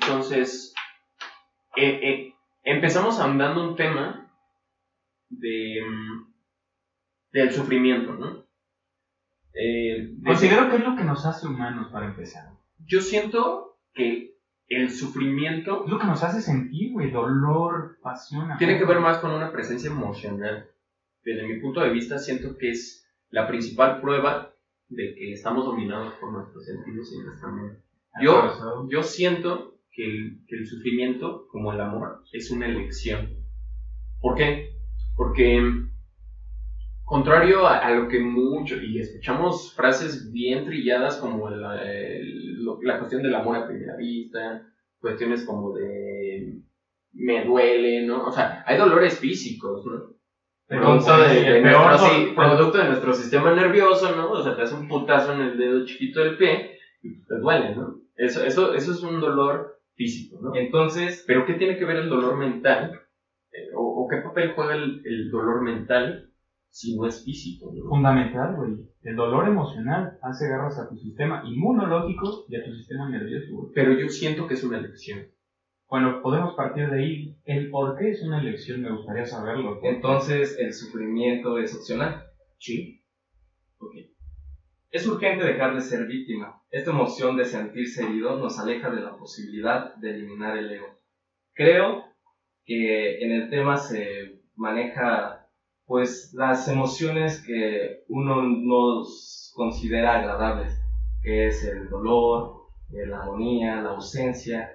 Entonces, eh, eh, empezamos andando un tema de, mm, del sufrimiento, ¿no? Eh, de- Considero que es lo que nos hace humanos para empezar. yo siento que el sufrimiento Es lo que nos hace sentir, güey, dolor, pasión. tiene que ver más con una presencia emocional. Desde mi punto de vista, siento que es la principal prueba de que estamos dominados por nuestros sentidos y nuestra mente. Yo, yo siento que el, que el sufrimiento, como el amor, es una elección. ¿Por qué? Porque, contrario a, a lo que mucho, y escuchamos frases bien trilladas como la, el- la cuestión del amor a primera vista, cuestiones como de me duele, ¿no? O sea, hay dolores físicos, ¿no? Producto de, peor nuestro, sí, producto de nuestro sistema nervioso, ¿no? O sea, te hace un putazo en el dedo chiquito del pie y te duele, ¿no? Eso, eso, eso es un dolor físico, ¿no? Entonces, Pero ¿qué tiene que ver el dolor mental? Eh, o, o qué papel juega el, el dolor mental si no es físico? ¿no? Fundamental, güey. El dolor emocional hace garras a tu sistema inmunológico y a tu sistema nervioso, güey. Pero yo siento que es una elección. Bueno, podemos partir de ahí. El por qué es una elección me gustaría saberlo. entonces el sufrimiento es opcional. Sí. Ok. Es urgente dejar de ser víctima. Esta emoción de sentirse herido nos aleja de la posibilidad de eliminar el ego. Creo que en el tema se maneja pues las emociones que uno nos considera agradables, que es el dolor, eh, la agonía, la ausencia,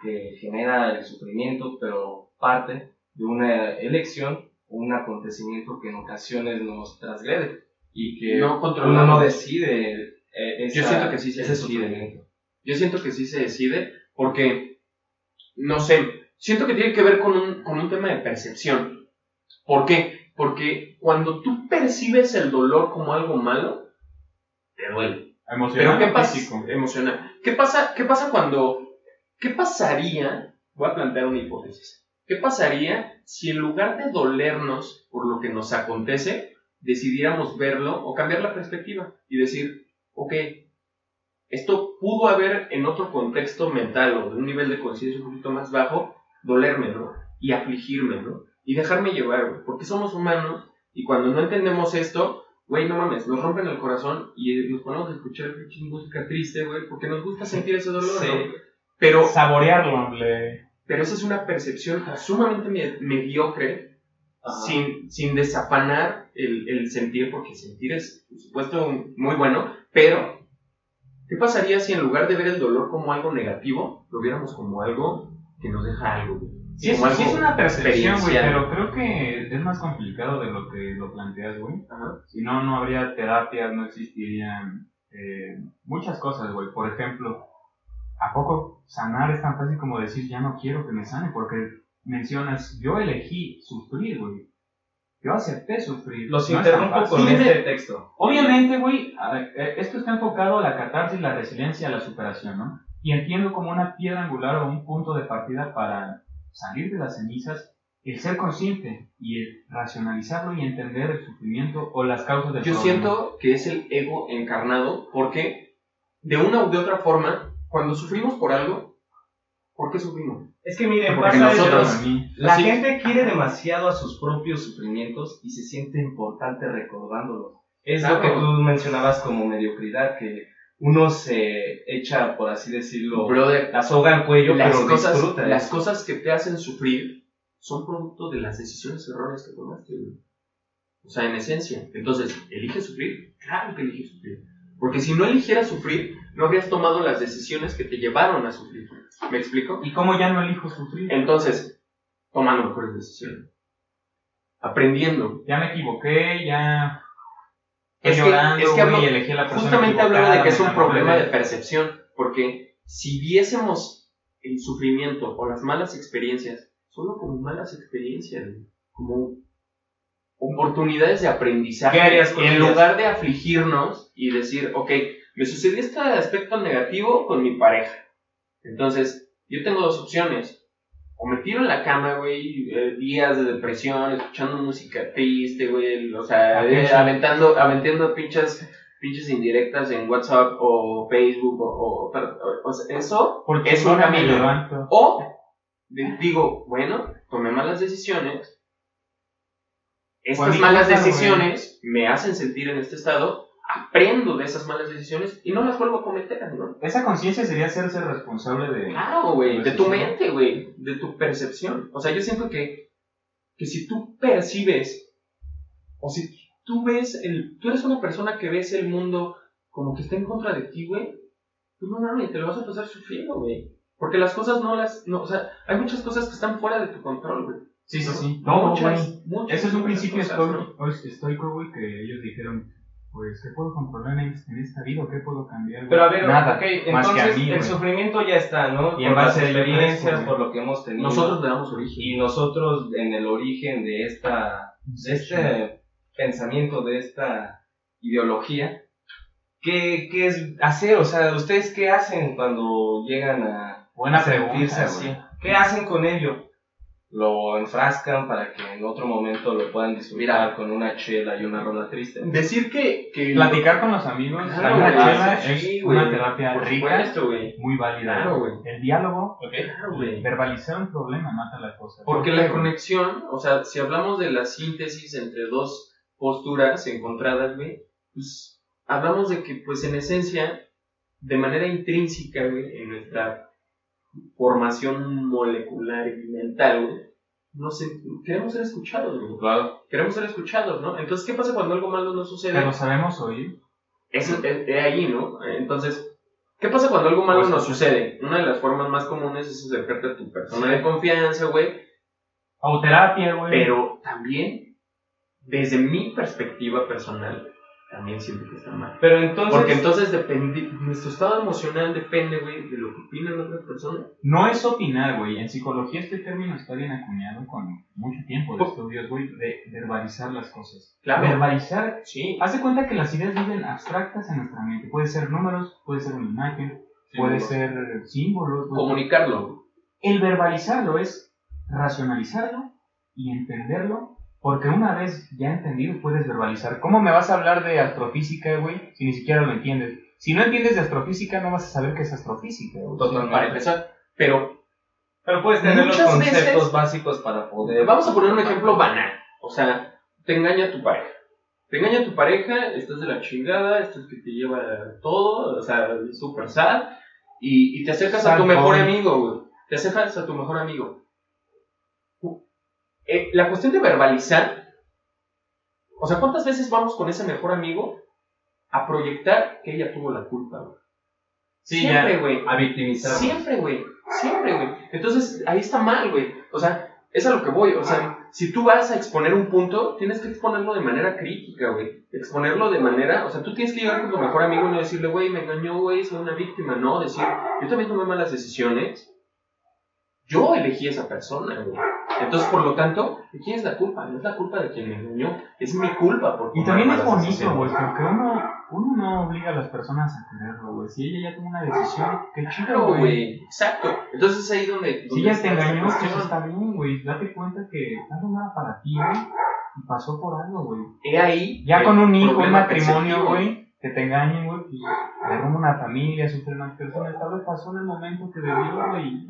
que genera el sufrimiento, pero parte de una elección o un acontecimiento que en ocasiones nos transgrede y que No uno controlamos. no decide. eh, Yo siento que sí se decide. Yo siento que sí se decide porque, no sé, siento que tiene que ver con un, con un tema de percepción. ¿Por qué? Porque cuando tú percibes el dolor como algo malo, te duele. Emocional Pero ¿qué pasa? físico. Emocional. ¿Qué pasa, ¿Qué pasa cuando... ¿Qué pasaría? Voy a plantear una hipótesis. ¿Qué pasaría si en lugar de dolernos por lo que nos acontece, decidiéramos verlo o cambiar la perspectiva y decir, ok, esto pudo haber en otro contexto mental o de un nivel de conciencia un poquito más bajo, dolerme, ¿no? Y afligirme, ¿no? Y dejarme llevar, güey, porque somos humanos y cuando no entendemos esto, güey, no mames, nos rompen el corazón y nos ponemos a escuchar música triste, güey, porque nos gusta sentir ese dolor, Sí. ¿no? Pero, Saborearlo. Le... pero esa es una percepción sumamente me- mediocre. Sin, sin desafanar el, el sentir, porque sentir es, por supuesto, muy bueno, pero ¿qué pasaría si en lugar de ver el dolor como algo negativo, lo viéramos como algo que nos deja algo? Sí, es, sí es una percepción, güey, pero creo que es más complicado de lo que lo planteas, güey. Si no, no habría terapias, no existirían eh, muchas cosas, güey. Por ejemplo, ¿a poco sanar es tan fácil como decir ya no quiero que me sane? Porque mencionas, yo elegí sufrir, güey. Yo acepté sufrir. Los No interrumpo con este texto. Obviamente, güey, eh, esto está enfocado a la catarsis, la resiliencia, a la superación, ¿no? Y entiendo como una piedra angular o un punto de partida para salir de las cenizas el ser consciente y el racionalizarlo y entender el sufrimiento o las causas del Yo problema. siento que es el ego encarnado porque de una u de otra forma, cuando sufrimos por algo, ¿por qué sufrimos? Es que miren, Porque pasa nosotros- mí. La Así- gente quiere demasiado a sus propios sufrimientos y se siente importante recordándolos. Es lo Claro. que tú mencionabas como mediocridad, que uno se echa, por así decirlo, Brother, la soga al cuello, las pero cosas, disfruta. las cosas que te hacen sufrir son producto de las decisiones erróneas que tomaste. O sea, en esencia. Entonces, ¿elige sufrir? Claro que elige sufrir. Porque si no eligieras sufrir, no habrías tomado las decisiones que te llevaron a sufrir. ¿Me explico? ¿Y cómo ya no elijo sufrir? Entonces, tomando mejores decisiones. Aprendiendo. Ya me equivoqué, ya... Es que- es que hablo- elegí a la persona Justamente hablo de que es un problema de- percepción. Porque si viésemos el sufrimiento o las malas experiencias solo como malas experiencias, como oportunidades de aprendizaje, ¿Qué harías con en ellas? lugar de afligirnos y decir, ok, me sucedió este aspecto negativo con mi pareja. Entonces, yo tengo dos opciones. O me tiro en la cama, güey, eh, días de depresión, escuchando música triste, güey, o sea, eh, aventando, aventando pinches pinches indirectas en WhatsApp o Facebook o, o- o eso Porque es un camino. O di- digo, bueno, tomé malas decisiones. Estas malas decisiones me hacen sentir en este estado, aprendo de esas malas decisiones y no las vuelvo a cometer, ¿no? Esa conciencia sería hacerse responsable de... Claro, güey, de tu mente, güey, de tu percepción. O sea, yo siento que, que si tú percibes, o si tú ves, el, tú eres una persona que ves el mundo como que está en contra de ti, güey, pues no mames, te lo vas a pasar sufriendo, güey. Porque las cosas no las, no, o sea, hay muchas cosas que están fuera de tu control, güey. Sí, sí, ¿no? sí. Todo, muchas, güey. muchas, Ese es un muchas principio cosas, estoico, ¿no? estoico, güey, que ellos dijeron, pues, ¿qué puedo controlar en, en esta vida o qué puedo cambiar? Pero a ver, Nada, ok, más que a entonces mí, el sufrimiento ya está, ¿no? Y en por las base a ello experiencias, güey. por lo que hemos tenido. Nosotros le damos origen. y nosotros en el origen de esta de este pensamiento, de esta ideología, ¿qué, qué es hacer? O sea, ¿ustedes qué hacen cuando llegan a Buena sentirse pregunta, así? güey. ¿Qué hacen con ello? ¿Lo enfrascan para que en otro momento lo puedan disfrutar Mira. con una chela y una rola triste? Decir que, que Platicar con los amigos, Claro, la chela sí, es una terapia por rica, supuesto, muy válida. Claro, güey. El diálogo, Claro, güey. verbalizar un problema mata la cosa. Porque ¿Por la conexión, o sea, si hablamos de la síntesis entre dos posturas encontradas, güey, pues hablamos de que, pues en esencia, de manera intrínseca, güey, en nuestra formación molecular y mental, güey, nos queremos ser escuchados, güey. Claro. Queremos ser escuchados, ¿no? Entonces, ¿qué pasa cuando algo malo no sucede? Pero sabemos oír. Es, es- es ahí, ¿no? Entonces, ¿qué pasa cuando algo malo Pues, nos sucede? Una de las formas más comunes es acercarte a tu persona Sí. de confianza, güey, O terapia, güey. pero también, desde mi perspectiva personal, también siento que está mal. Pero entonces, Porque entonces dependi- nuestro estado emocional depende, güey, de lo que opinan otras personas. No es opinar, güey. En psicología este término está bien acuñado con mucho tiempo de Por- estudios, güey, de verbalizar las cosas. Claro. Verbalizar, Sí. haz de cuenta que las ideas viven abstractas en nuestra mente. Puede ser números, puede ser una imagen, puede ser símbolos. güey. Comunicarlo. El verbalizarlo es racionalizarlo y entenderlo, porque una vez ya entendido puedes verbalizar. ¿Cómo me vas a hablar de astrofísica, güey, si ni siquiera lo entiendes? Si no entiendes de astrofísica, no vas a saber qué es astrofísica, güey. Totalmente. Para empezar. Pero pero puedes tener los conceptos veces- básicos para poder. Vamos a poner un ejemplo banal. O sea, te engaña tu pareja. Te engaña tu pareja, estás de la chingada, estás que te lleva todo, o sea, es súper sad. Y, y te acercas a tu mejor boy. amigo, güey. Te acercas a tu mejor amigo. Eh, la cuestión de verbalizar. O sea, ¿cuántas veces vamos con ese mejor amigo a proyectar que ella tuvo la culpa, güey? Sí, Siempre, güey. A victimizar. Siempre, güey. Siempre, güey. Entonces, ahí está mal, güey. O sea, es a lo que voy. O sea, si tú vas a exponer un punto, tienes que exponerlo de manera crítica, güey. Exponerlo de manera. O sea, tú tienes que llegar con tu mejor amigo y no decirle, güey, me engañó, güey, soy una víctima. No, decir, yo también tomé malas decisiones. Yo elegí a esa persona, güey. Entonces, por lo tanto, ¿de quién es la culpa? No es la culpa de quien me engañó. Es mi culpa por Y también es bonito, güey, porque uno, uno no obliga a las personas a quererlo, güey. Si ella ya tomó una decisión, qué chido, güey. Exacto. Entonces es ahí donde. Si ella te engañó, pues está bien, güey. Date cuenta que no nada para ti, güey. Y pasó por algo, güey. He ahí. Ya con un hijo, un matrimonio, güey, que te engañen, güey, pues derrumba una familia, sufren más personas. Tal vez pasó en el momento que debió, güey.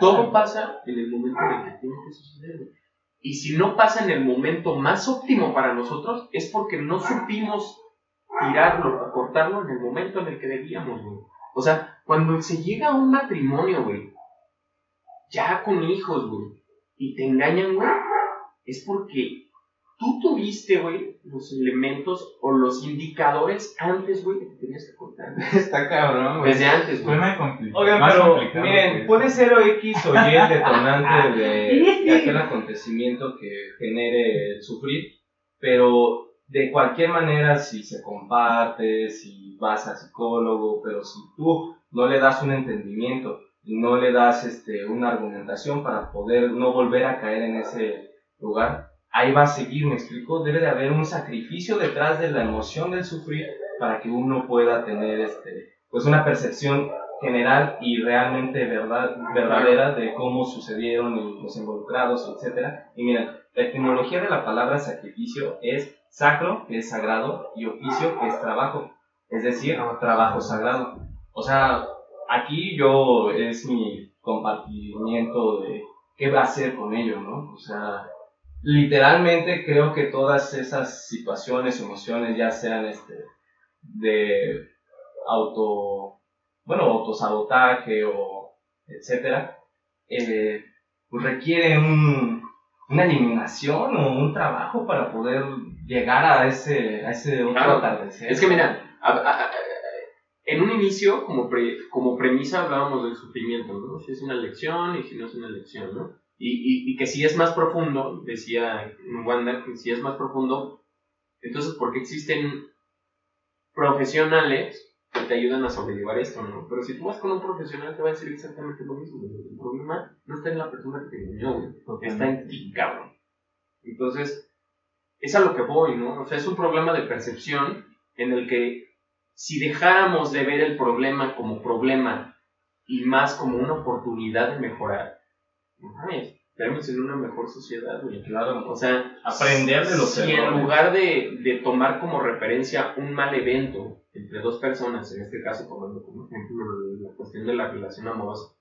Todo pasa en el momento en el que tiene que suceder. güey. Y si no pasa en el momento más óptimo para nosotros, es porque no supimos tirarlo, acortarlo en el momento en el que debíamos, güey. O sea, cuando se llega a un matrimonio, güey, ya con hijos, güey, y te engañan, güey, es porque tú tuviste, güey, los elementos o los indicadores antes, güey, que te tenías que cortar. Está cabrón, güey. Desde antes, güey. Complicado. Oigan, más pero complicado miren, que- puede ser o X o Y el detonante de, de aquel acontecimiento que genere el sufrir, pero de cualquier manera, si se comparte, si vas al psicólogo, pero si tú no le das un entendimiento y no le das este, una argumentación para poder no volver a caer en ese lugar, ahí va a seguir, me explico, debe de haber un sacrificio detrás de la emoción del sufrir para que uno pueda tener este, pues una percepción general y realmente verdad, verdadera de cómo sucedieron y los involucrados, etcétera. Y miren, la etimología de la palabra sacrificio es sacro, que es sagrado, y oficio, que es trabajo. es decir, trabajo sagrado. O sea, aquí yo es mi compartimiento de qué va a hacer con ello, ¿no? O sea, literalmente creo que todas esas situaciones, emociones, ya sean este, de auto, bueno, autosabotaje o etcétera, eh, pues requieren una eliminación o un trabajo para poder llegar a ese, a ese otro atardecer. Es que mira, en un inicio, como, como premisa, hablábamos del sufrimiento, ¿no? Si es una lección y si no es una lección, ¿no? Y, y, y que si es más profundo, decía Wanda, que si es más profundo, entonces, ¿por qué existen profesionales que te ayudan a sobrellevar esto, ¿no? Pero si tú vas con un profesional, te va a decir exactamente lo mismo. El problema no está en la persona que te engañó, Está en ti, cabrón. Entonces, es a lo que voy, ¿no? O sea, es un problema de percepción en el que si dejáramos de ver el problema como problema y más como una oportunidad de mejorar, mames, en una mejor sociedad, güey. Claro. O sea, aprender de los si en lugar de, de, tomar como referencia un mal evento entre dos personas, en este caso tomando como ejemplo la cuestión de la relación amorosa,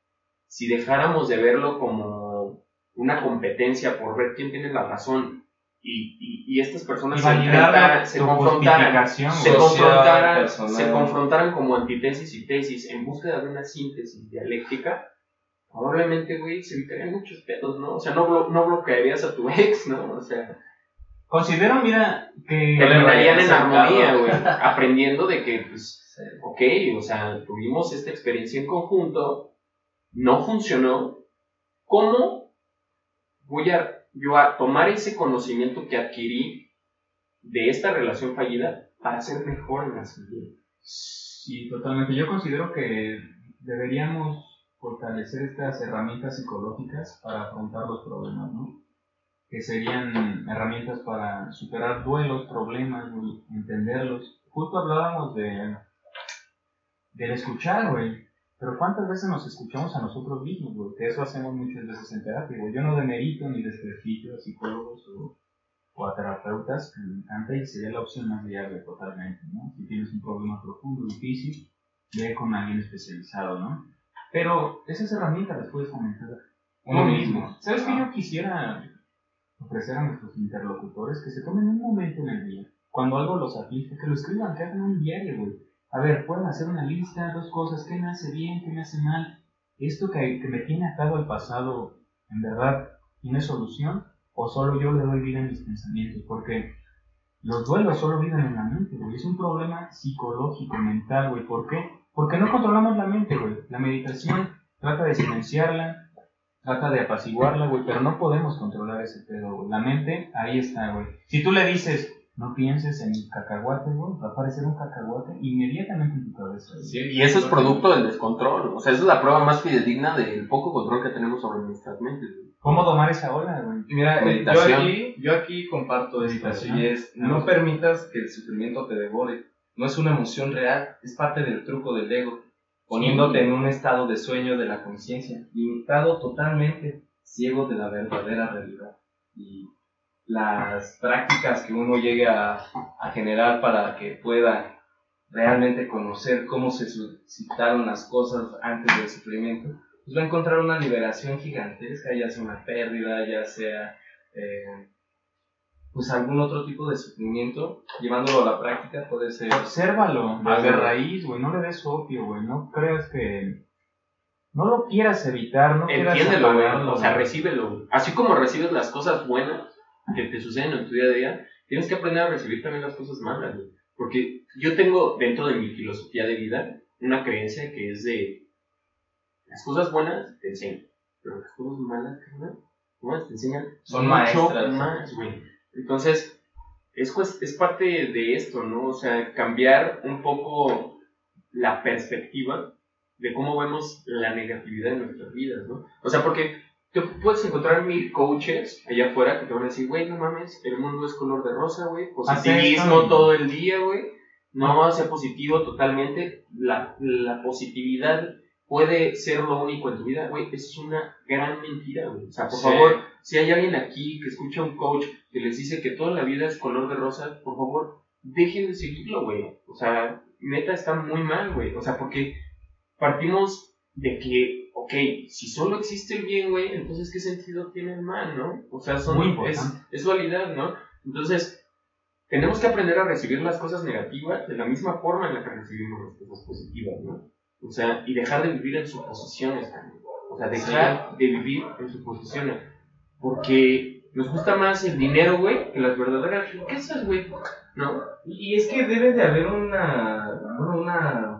si dejáramos de verlo como una competencia por ver quién tiene la razón y, y, estas personas se, se confrontaran, se confrontaran, se confrontaran como antitesis y tesis en búsqueda de una síntesis dialéctica, probablemente, güey, se evitarían muchos pedos, ¿no? O sea, no, no bloquearías a tu ex, ¿no? O sea... Considero, mira, que... Terminarían en armonía, güey, aprendiendo de que, pues, ok, o sea, tuvimos esta experiencia en conjunto, no funcionó, ¿cómo voy a yo a tomar ese conocimiento que adquirí de esta relación fallida para ser mejor en la siguiente. Sí, totalmente. Yo considero que deberíamos fortalecer estas herramientas psicológicas para afrontar los problemas, ¿no? Que serían herramientas para superar duelos, problemas, entenderlos. Justo hablábamos de del escuchar, güey. Pero ¿cuántas veces nos escuchamos a nosotros mismos, güey? Que eso hacemos muchas veces en terapia, güey. Yo no demerito ni desprestigio a psicólogos o, a terapeutas, que me encanta y sería la opción más viable totalmente, ¿no? Si tienes un problema profundo, difícil, ve con alguien especializado, ¿no? Pero esas herramientas las puedes fomentar uno mismo. ¿Sabes qué yo quisiera ofrecer a nuestros interlocutores? Que se tomen un momento en el día, cuando algo los aflige, que lo escriban, que hagan un diario, güey a ver, pueden hacer una lista, dos cosas, qué me hace bien, qué me hace mal. ¿Esto que, que me tiene atado al pasado, en verdad, tiene solución? ¿O solo yo le doy vida a mis pensamientos? Porque los duelos solo viven en la mente, güey. Es un problema psicológico, mental, güey. ¿Por qué? Porque no controlamos la mente, güey. La meditación trata de silenciarla, trata de apaciguarla, güey, pero no podemos controlar ese pedo, güey. La mente, ahí está, güey. Si tú le dices, no pienses en el cacahuate, güey. Va a aparecer un cacahuate inmediatamente en tu cabeza. y eso es producto del descontrol. O sea, esa es la prueba más fidedigna del poco control que tenemos sobre nuestras mentes. ¿Cómo tomar esa ola, güey? Mira, eh, yo aquí, yo aquí comparto Meditación. y es, no permitas que el sufrimiento te devore. No es una emoción real, es parte del truco del ego, poniéndote en un estado de sueño de la conciencia, limitado totalmente, ciego de la verdadera realidad. Y las prácticas que uno llegue a, generar para que pueda realmente conocer cómo se suscitaron las cosas antes del sufrimiento, pues va a encontrar una liberación gigantesca, ya sea una pérdida, ya sea eh, pues algún otro tipo de sufrimiento, llevándolo a la práctica puede ser... Obsérvalo desde raíz, güey, no le des opio, güey, no creas que... No lo quieras evitar, no quieras Entiéndelo, o sea, recíbelo. Así como recibes las cosas buenas, que te suceden en tu día a día, tienes que aprender a recibir también las cosas malas, Porque yo tengo dentro de mi filosofía de vida una creencia que es de las cosas buenas te enseñan, pero las cosas malas, ¿no? Te enseñan Son maestras. más, güey. Entonces, es, es parte de esto, ¿no? O sea, cambiar un poco la perspectiva de cómo vemos la negatividad en nuestras vidas, ¿no? O sea, porque te puedes encontrar mil coaches allá afuera que te van a decir, güey, no mames, el mundo es color de rosa, güey, positivismo todo el día, güey, no, a ser positivo totalmente, la, la, positividad puede ser lo único en tu vida, güey, es una gran mentira, güey, o sea, por favor, si hay alguien aquí que escucha a un coach que les dice que toda la vida es color de rosa, por favor, dejen de seguirlo, güey, o sea, neta está muy mal, güey. O sea, porque partimos de que, ok, si solo existe el bien, güey, entonces ¿qué sentido tiene el mal, no? O sea, son, Muy es, es dualidad, ¿no? Entonces, tenemos que aprender a recibir las cosas negativas de la misma forma en la que recibimos las cosas positivas, ¿no? O sea, y dejar de vivir en suposiciones también. O sea, dejar de vivir en suposiciones. Porque nos gusta más el dinero, güey, que las verdaderas riquezas, güey. ¿No? Y es que debe de haber una, bueno, una...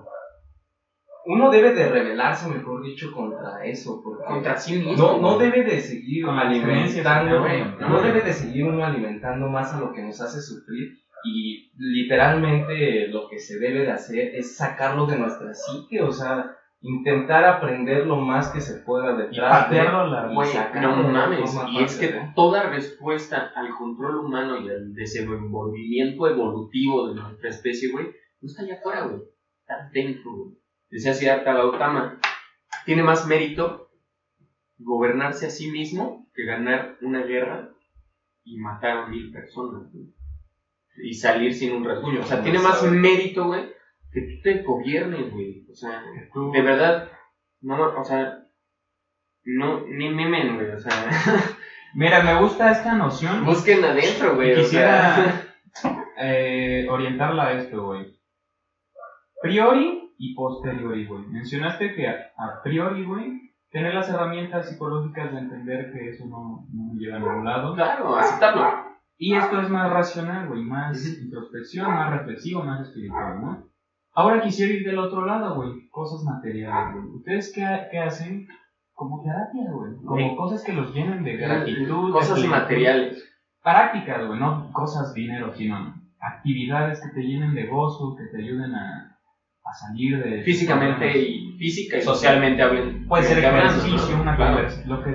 Uno debe de rebelarse, mejor dicho, contra eso, porque Contra sí mismo. no, no debe de seguir alimentando, ¿no? debe de seguir uno alimentando más a lo que nos hace sufrir y literalmente lo que se debe de hacer es sacarlo de nuestra psique, o sea, intentar aprender lo más que se pueda Y detrás de patearlo a la no de mames. Y es que ¿eh? toda respuesta al control humano y al desenvolvimiento evolutivo de nuestra especie, güey, no está allá afuera, güey. Está dentro, güey. Decía Siddhartha Gautama, tiene más mérito gobernarse a sí mismo que ganar una guerra y matar a mil personas, güey. Y salir sin un rasguño. O sea, No tiene más mérito, güey, que tú te gobiernes, güey. O sea, tú- de verdad, no, o sea, no, ni memen, güey, o sea, Mira, me gusta esta noción. busquen adentro, güey, Y o sea, quisiera eh, orientarla a esto, güey. Priori y posteriori, güey. Mencionaste que a, a priori, güey, tener las herramientas psicológicas de entender que eso no, no lleva a ningún lado. claro, aceptarlo. Y esto es más racional, güey, más introspección, más reflexivo, más espiritual, ¿no? Ahora quisiera ir del otro lado, güey, cosas materiales, güey. ¿Ustedes qué, qué hacen? Como terapia, güey. Como cosas que los llenen de gratitud. de Cosas plenitud. materiales. Prácticas, güey, no cosas dinero, sino actividades que te llenen de gozo, que te ayuden a, a salir de... Físicamente y física y socialmente hablen. Puede ser hablando, ejercicio, ¿no? una Claro. conversación, lo que...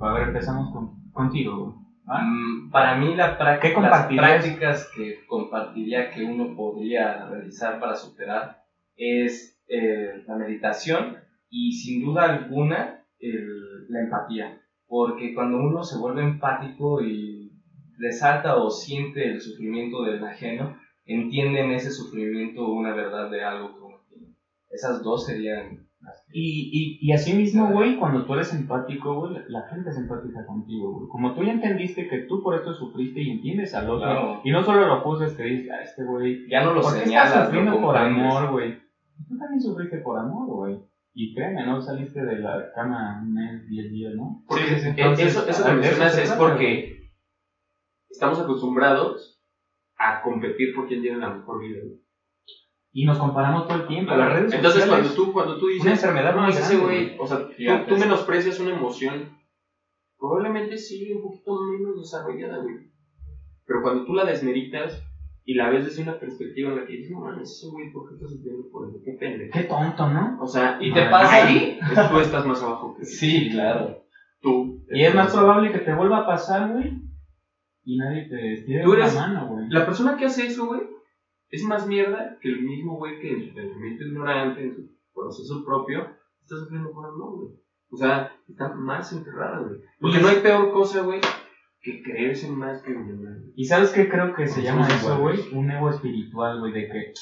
A ver, empezamos con- contigo, güey. ¿Va? Mm, Para mí la prá- ¿Qué las prácticas que compartiría que uno podría realizar para superar es eh, la meditación y sin duda alguna el- la empatía. Porque cuando uno se vuelve empático y resalta o siente el sufrimiento del ajeno, entiende en ese sufrimiento una verdad de algo que uno tiene. Esas dos serían Y, y, y así mismo, güey, cuando tú eres empático, güey, la, gente es empática contigo, güey. Como tú ya entendiste que tú por esto sufriste y entiendes al otro, Claro. y no solo lo juzgas, te dices, ah, este güey, Ya no lo ¿por qué señalas, estás sufriendo por amor, güey? Tú también sufriste por amor, güey. Y créeme, no saliste de la cama un mes, diez días, ¿no? Porque Sí, sí, sí. Entonces, eso, eso que mencionas es porque estamos acostumbrados a competir por quién tiene la mejor vida. güey. Y nos comparamos todo el tiempo. Las redes Entonces sociales, cuando tú, cuando tú dices, una enfermedad no, es ese güey, o sea, tú, tú menosprecias una emoción, probablemente sí un poquito menos desarrollada, güey. Pero cuando tú la desmeritas y la ves desde una perspectiva en la que dices, no mames, ese güey, ¿por qué está sufriendo por eso? Qué pendejo. Qué tonto, ¿no? O sea, ¿Y te Madre. pasa? ahí es- tú estás más abajo que Sí, claro. tú. Y es más probable que te vuelva a pasar, güey, y nadie te estire la mano, güey. La persona que hace eso, güey, es más mierda que el mismo güey que en su pensamiento ignorante, en su proceso propio, está sufriendo por amor, güey. O sea, está más enterrada, güey. Porque no hay peor cosa, güey, que creerse más que un demás. ¿Y sabes qué creo que se llama eso, güey? Un ego espiritual, güey, de que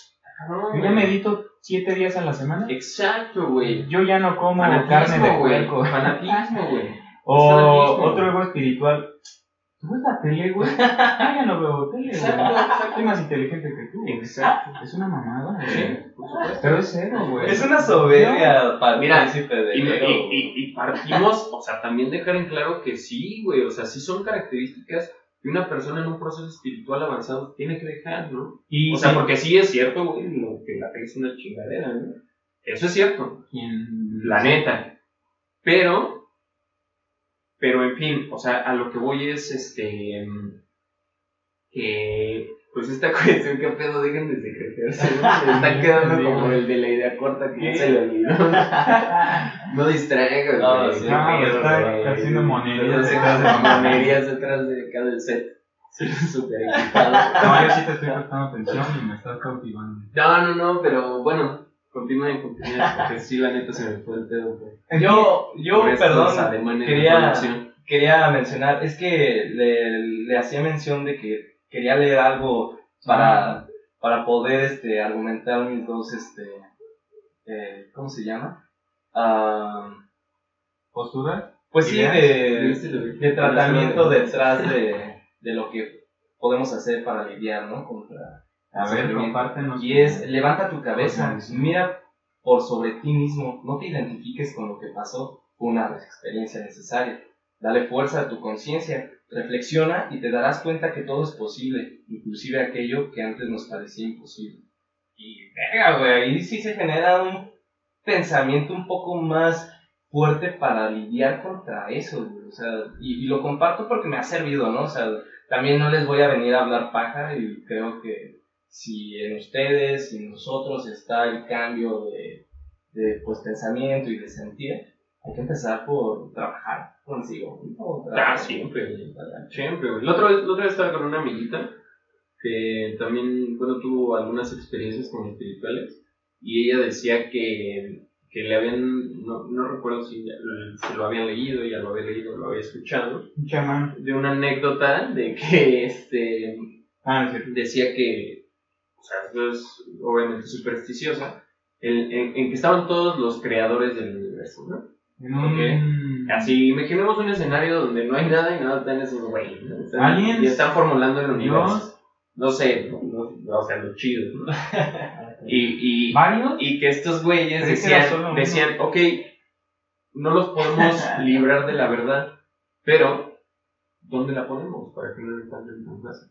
No, yo ya medito siete días a la semana, Exacto, güey. yo ya no como Fanatismo, carne de güey. puerco. Fanatismo, güey. O fanatismo. otro ego espiritual. ¿Tú ves la tele, güey? Yo ya no veo tele, Exacto, güey. Soy más inteligente que tú. güey. Exacto. Es una mamada, güey. Sí, por supuesto. Pero es cero, güey. Es una soberbia para Mira, príncipe de Y, enero. y- y- y partimos, o sea, también dejar en claro que sí, güey, o sea, sí son características que una persona en un proceso espiritual avanzado tiene que dejar, ¿no? Y O sea, porque sí es cierto, güey, lo que la fe es una chingadera, ¿no? Eso es cierto, la neta. Pero, pero en fin, o sea, a lo que voy es, este, que, pues esta cuestión, que pedo, dejen de secretarse, ¿no? Se están quedando como el de la idea corta que ya se le olvidó. No distraigas, No, sí, qué no, pedo, está güey. haciendo monerías monerías detrás de cada set. Sí, súper equipado. No, yo sí te estoy prestando atención y me estás cautivando. No, no, no, pero bueno, continúen, continúen, porque sí, la neta se me fue el güey. Yo, yo, Por perdón, quería, quería mencionar, es que le, le hacía mención de que quería leer algo para, para poder este, argumentar mis dos, este, eh, ¿cómo se llama? Ah, ¿Posturas? pues sí, de, de tratamiento detrás de, de lo que podemos hacer para lidiar, ¿no? Contra A ver, compártenos. Y es, levanta tu cabeza, mira por sobre ti mismo, no te identifiques con lo que pasó, fue una experiencia necesaria. Dale fuerza a tu conciencia, reflexiona y te darás cuenta que todo es posible, inclusive aquello que antes nos parecía imposible. Y venga, güey, ahí sí se genera un pensamiento un poco más fuerte para lidiar contra eso, güey. O sea, y, y lo comparto porque me ha servido, ¿no? O sea, también no les voy a venir a hablar paja y creo que si en ustedes y en nosotros está el cambio de, de pues, pensamiento y de sentir, hay que empezar por trabajar consigo. ¿no? Ah, siempre, güey. Siempre, güey. La otra vez, la otra vez estaba con una amiguita que también, bueno, tuvo algunas experiencias como espirituales y ella decía que, que le habían, no, no recuerdo si se lo habían leído, ya lo había leído, lo había escuchado, Un chamán. de una anécdota de que este Ah, cierto. decía que, o sea, esto es obviamente supersticiosa, en, en- en que estaban todos los creadores del universo, ¿no? En un... Así, imaginemos un escenario donde no hay nada y nada están esos güeyes, ¿no? Están- Aliens, Y están formulando el universo. Dios, No sé, no, no- o sea, los chidos, ¿no? Y, y, varios. y que estos güeyes decían, decían, ok, no los podemos librar de la verdad, pero ¿dónde la ponemos para que no nos en la casa?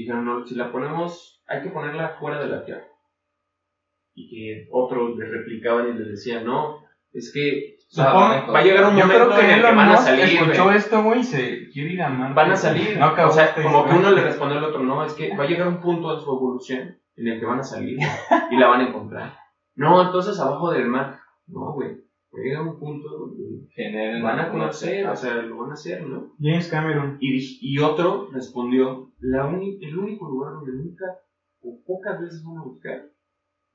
Dijeron, no, si la ponemos, hay que ponerla fuera de la tierra. Y que otros le replicaban y les decían, no, es que Supongo- va a llegar un Yo creo momento que en el que van a salir, escuchó esto, güey, se quiere ir a Marte. van a salir. No o sea, esta como que uno le respondió al otro, no, es que va a llegar un punto en su evolución en el que van a salir y la van a encontrar. No, entonces abajo del mar. No, güey. Va a llegar un punto donde Generen van a conocer, o sea, lo van a hacer, ¿no? James Cameron. Y, y otro respondió, la uni- el único lugar donde nunca o pocas veces van a buscar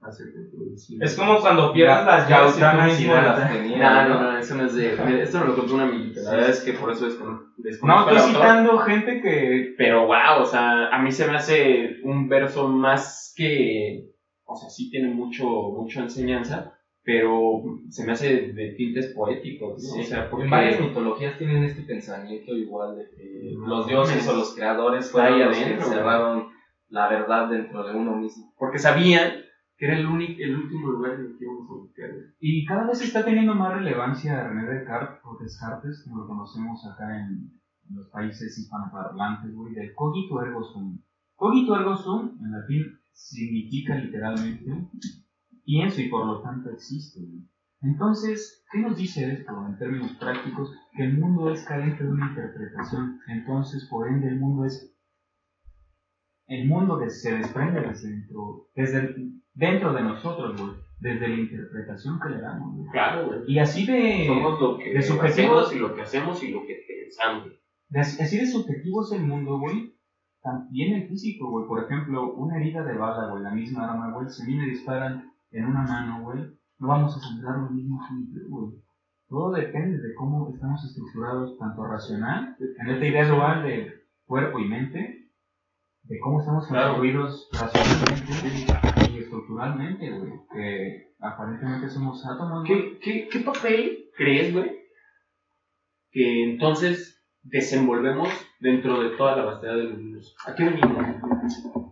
va a ser dentro del cine. Es como cuando pierdes las llaves y Sinatra. las tenías. No, no, no, eso no es de... Esto me lo contó una amiguita, la verdad es que por eso descon- No, desconozco estoy citando gente que. Pero wow, o sea, a mí se me hace un verso más que, o sea, sí tiene mucho, mucha enseñanza, pero se me hace de tintes poéticos, ¿no? Sí, o sea, porque en varias mitologías tienen este pensamiento igual de que No, los dioses mames. o los creadores fueron los que adentro, encerraron la verdad dentro de uno mismo. porque sabían que era el único, el último lugar en el que íbamos a buscar. Y cada vez está teniendo más relevancia René Descartes, o Descartes, como lo conocemos acá en, en los países hispanoparlantes, güey, del cogito ergo sum. Cogito ergo sum, en latín, significa literalmente pienso y por lo tanto existo. Entonces, ¿qué nos dice esto en términos prácticos? Que el mundo es carente de una interpretación. Entonces, por ende, el mundo es. El mundo que se desprende desde dentro, desde dentro de nosotros, güey, desde la interpretación que le damos. güey. Claro, güey. Y así de, Somos lo que de subjetivo- hacemos y lo que hacemos y lo que pensamos. de- así de subjetivo es el mundo, güey. También el físico, güey. Por ejemplo, una herida de bala, güey, la misma arma, güey. Si a mí me disparan en una mano, güey, no vamos a sangrar lo mismo siempre, güey. Todo depende de cómo estamos estructurados, tanto racional, en esta idea dual de cuerpo y mente, de cómo estamos Claro. construidos racionalmente y estructuralmente, güey. Que aparentemente somos átomos, güey. ¿Qué, qué, ¿Qué papel crees, güey, que entonces desenvolvemos dentro de toda la vastedad del universo? ¿A qué venimos?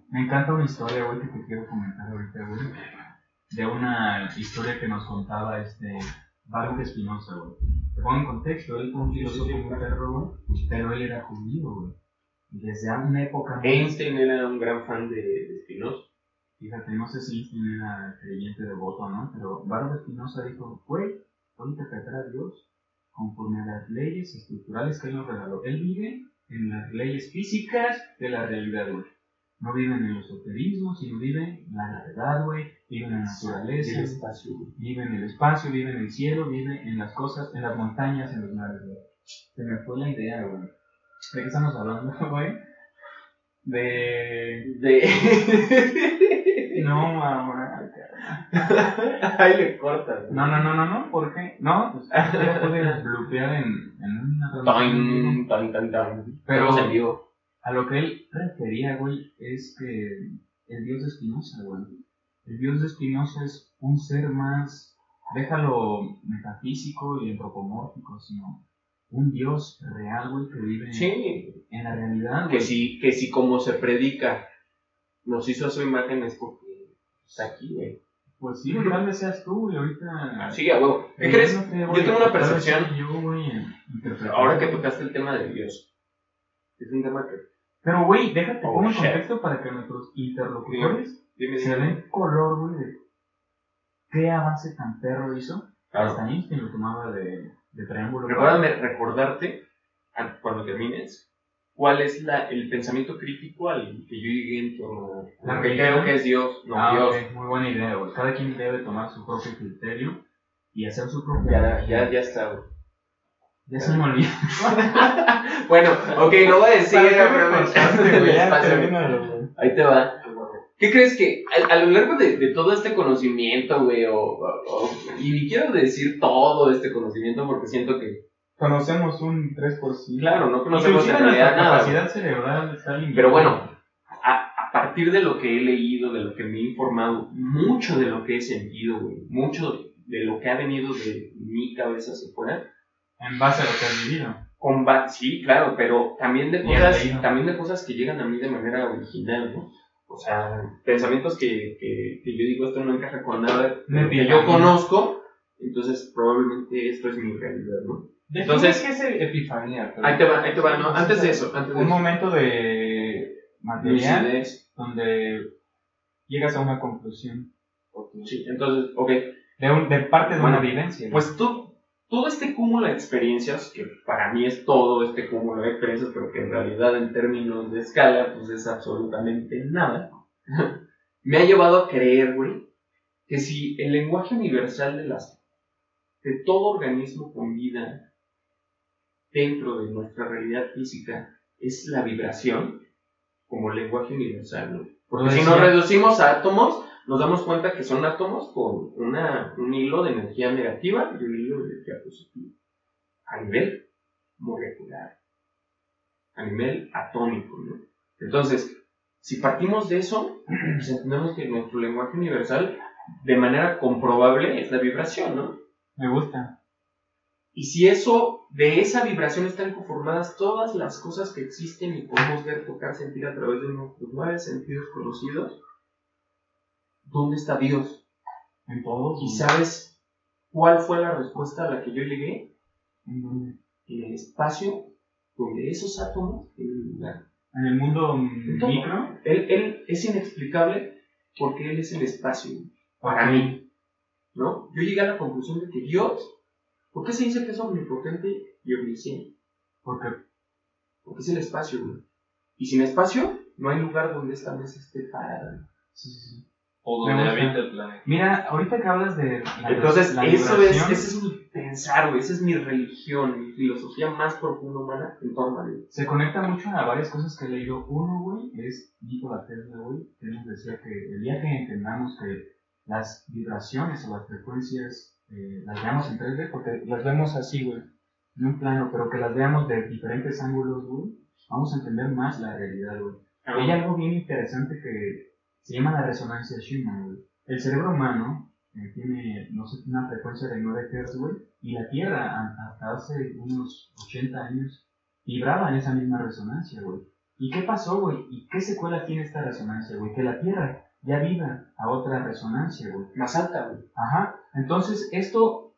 Me encanta una historia, güey, que te quiero comentar ahorita, güey. De una historia que nos contaba este Baruch Espinosa, güey. Te pongo en contexto, él fue un filósofo muy perro, güey, pero él era judío, güey. Desde una época. Einstein era un gran fan de, Spinoza. Fíjate, no sé si Einstein era creyente devoto o no, pero Baruch Espinosa dijo, güey, voy a interpretar a Dios conforme a las leyes estructurales que él nos regaló. Él vive en las leyes físicas de la realidad, güey. No vive en el esoterismo, sino vive en la gravedad, güey. Vive en la naturaleza, El espacio, güey. vive en el espacio, vive en el cielo, vive en las cosas, en las montañas, en los mares, güey. Se me fue la idea, güey. ¿De qué estamos hablando, güey? De... De... No, mamá. Ahí le cortas. güey. No, no, no, no, no, ¿por qué? No, pues bloquear en, en una. Tan, tan, tan, tan. Pero- Estamos en vivo. A lo que él refería, güey, es que el dios de Spinoza, güey. El dios de Spinoza es un ser más, déjalo metafísico y antropomórfico, sino un dios real, güey, que vive Sí, en la realidad, que si, que si como se predica nos hizo a su imagen es porque está aquí, güey. Pues sí, tal vez seas tú, güey, ahorita... Sí, a huevo. ¿Qué crees? no Yo tengo una percepción, Yo, güey, ahora que tocaste el tema de Dios, es un tema que... Pero, güey, déjate Oh, pongo en contexto para que nuestros interlocutores Dime, se dime. den color, güey, de qué avance tan perro hizo. Claro. Hasta Einstein lo tomaba de, de triángulo. Recuérdame recordarte, an- cuando termines, cuál es la, el pensamiento crítico al que yo llegué en torno a que creo que es Dios, no Ah, Dios. ok, muy buena idea, güey. Cada quien debe tomar su propio criterio y hacer su propia. Ya, ya, ya está, güey. Ya se me olvidó. Bueno, ok, lo voy a decir. Ahí te va. ¿Qué crees que a, a lo largo de, de todo este conocimiento, güey, o, o- o- y ni quiero decir todo este conocimiento porque siento que, Conocemos un 3%. claro, no conocemos en realidad nada. capacidad cerebral está limitada. Pero bueno, a, a partir de lo que he leído, de lo que me he informado, mucho de lo que he sentido, güey, mucho de lo que ha venido de mi cabeza hacia afuera, En base a lo que has vivido. comba- sí, claro, pero también de cosas, también de cosas que llegan a mí de manera original, ¿no? O sea, pensamientos que, que, que yo digo esto no encaja con nada Me que yo conozco, entonces probablemente esto es mi realidad, ¿no? Entonces- Entonces, ¿qué es epifanía? Ahí te va, ahí te va, ¿no? Antes de eso, antes de Un eso. momento de material Lucidez. donde llegas a una conclusión. Sí, entonces, ok. De, un- de parte de Bueno, una vivencia. Pues tú, todo este cúmulo de experiencias, que para mí es todo este cúmulo de experiencias, pero que en realidad en términos de escala, pues es absolutamente nada, me ha llevado a creer, güey, que si el lenguaje universal de las de todo organismo con vida dentro de nuestra realidad física es la vibración, como lenguaje universal, ¿no? Porque si nos reducimos a átomos, nos damos cuenta que son átomos con una, un hilo de energía negativa y un hilo de energía positiva. A nivel molecular. A nivel atómico, ¿no? Entonces, si partimos de eso, pues entendemos que nuestro lenguaje universal, de manera comprobable, es la vibración, ¿no? Me gusta. Y si eso, de esa vibración están conformadas todas las cosas que existen y podemos ver, tocar, sentir a través de nuestros nueve sentidos conocidos, ¿dónde está Dios? En todo. ¿Y sabes cuál fue la respuesta a la que yo llegué? En, el espacio donde esos átomos tienen lugar. en el mundo micro. Él, él es inexplicable porque él es el espacio para mí. ¿No? Yo llegué a la conclusión de que Dios, ¿por qué se dice que es omnipotente y omnisciente? Porque Porque es el espacio, güey. Y sin espacio, no hay lugar donde esta mesa esté parada. sí, sí, sí. O donde habita el planeta. Mira, ahorita que hablas de la, Entonces, la eso es, ese es mi pensar, güey. Esa es mi religión, mi filosofía más profunda humana en torno a Dios. se conecta mucho a varias cosas que he leído. Uno, güey, es Nikola Tesla, güey, que nos decía que el día que entendamos que las vibraciones o las frecuencias eh, las veamos en 3D, porque las vemos así, güey, en un plano, pero que las veamos de diferentes ángulos, güey, vamos a entender más la realidad, güey. Hay algo bien interesante que se llama la resonancia Schumann, güey. El cerebro humano eh, tiene, no sé, una frecuencia de 9 Hz, güey, y la Tierra hasta hace unos 80 años vibraba en esa misma resonancia, güey. ¿Y qué pasó, güey? ¿Y qué secuelas tiene esta resonancia, güey? Que la Tierra ya vibra a otra resonancia, güey. Más alta, güey. Ajá. Entonces, esto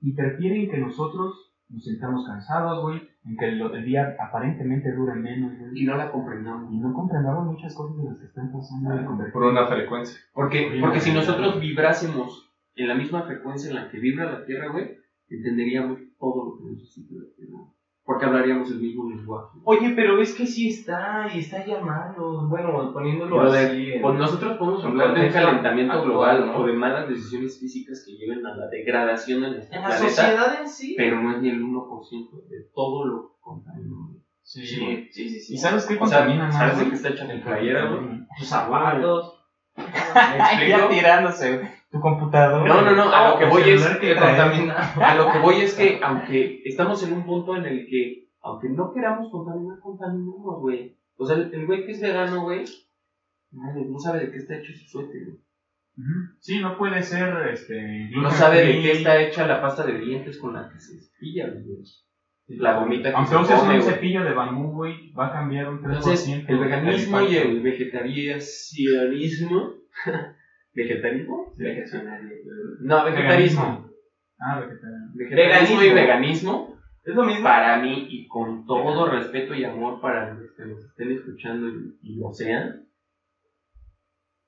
interfiere en que nosotros nos sintamos cansados, güey, en que el, el día aparentemente dure menos. Y no la comprendamos. Y no comprendamos muchas cosas de las que están pasando Por una frecuencia. Porque, porque si nosotros vibrásemos en la misma frecuencia en la que vibra la Tierra, güey, entenderíamos todo lo que necesita la Tierra. Porque hablaríamos el mismo lenguaje. Oye, pero es que sí está, y está llamando. Bueno, poniéndolo así. en- Pues nosotros podemos en hablar de un contexto calentamiento actual, global ¿no? o de malas decisiones físicas que lleven a la degradación de nuestro En la planeta, sociedad en sí. pero no es ni el 1% de todo lo que contamina. Sí, Sí, sí, sí, sí. ¿Y sabes qué contamina más? ¿sabes de qué está hecha tu playera, güey? Tus zapatos. ¿Me ya tirándose, güey. Tu computadora. No, no, no, a lo que voy es que. A lo que voy es que, aunque estamos en un punto en el que, aunque no queramos contaminar, contaminamos, güey. O sea, el el güey que es vegano, güey, no sabe de qué está hecho su suéter. güey. Sí, no puede ser, este... No sabe de qué está hecha la pasta de dientes con la que se cepilla, güey. La gomita que Aunque se uses un cepillo de bambú, güey, va a cambiar un 3%. Entonces, el veganismo y el vegetarianismo. ¿Vegetarismo? Vegetarianismo. No, vegetarismo. Ah, vegetariano. Vegetarianismo y Veganismo. veganismo, Es lo mismo. para mí, y con todo respeto y amor para los que nos estén escuchando y, y lo sean,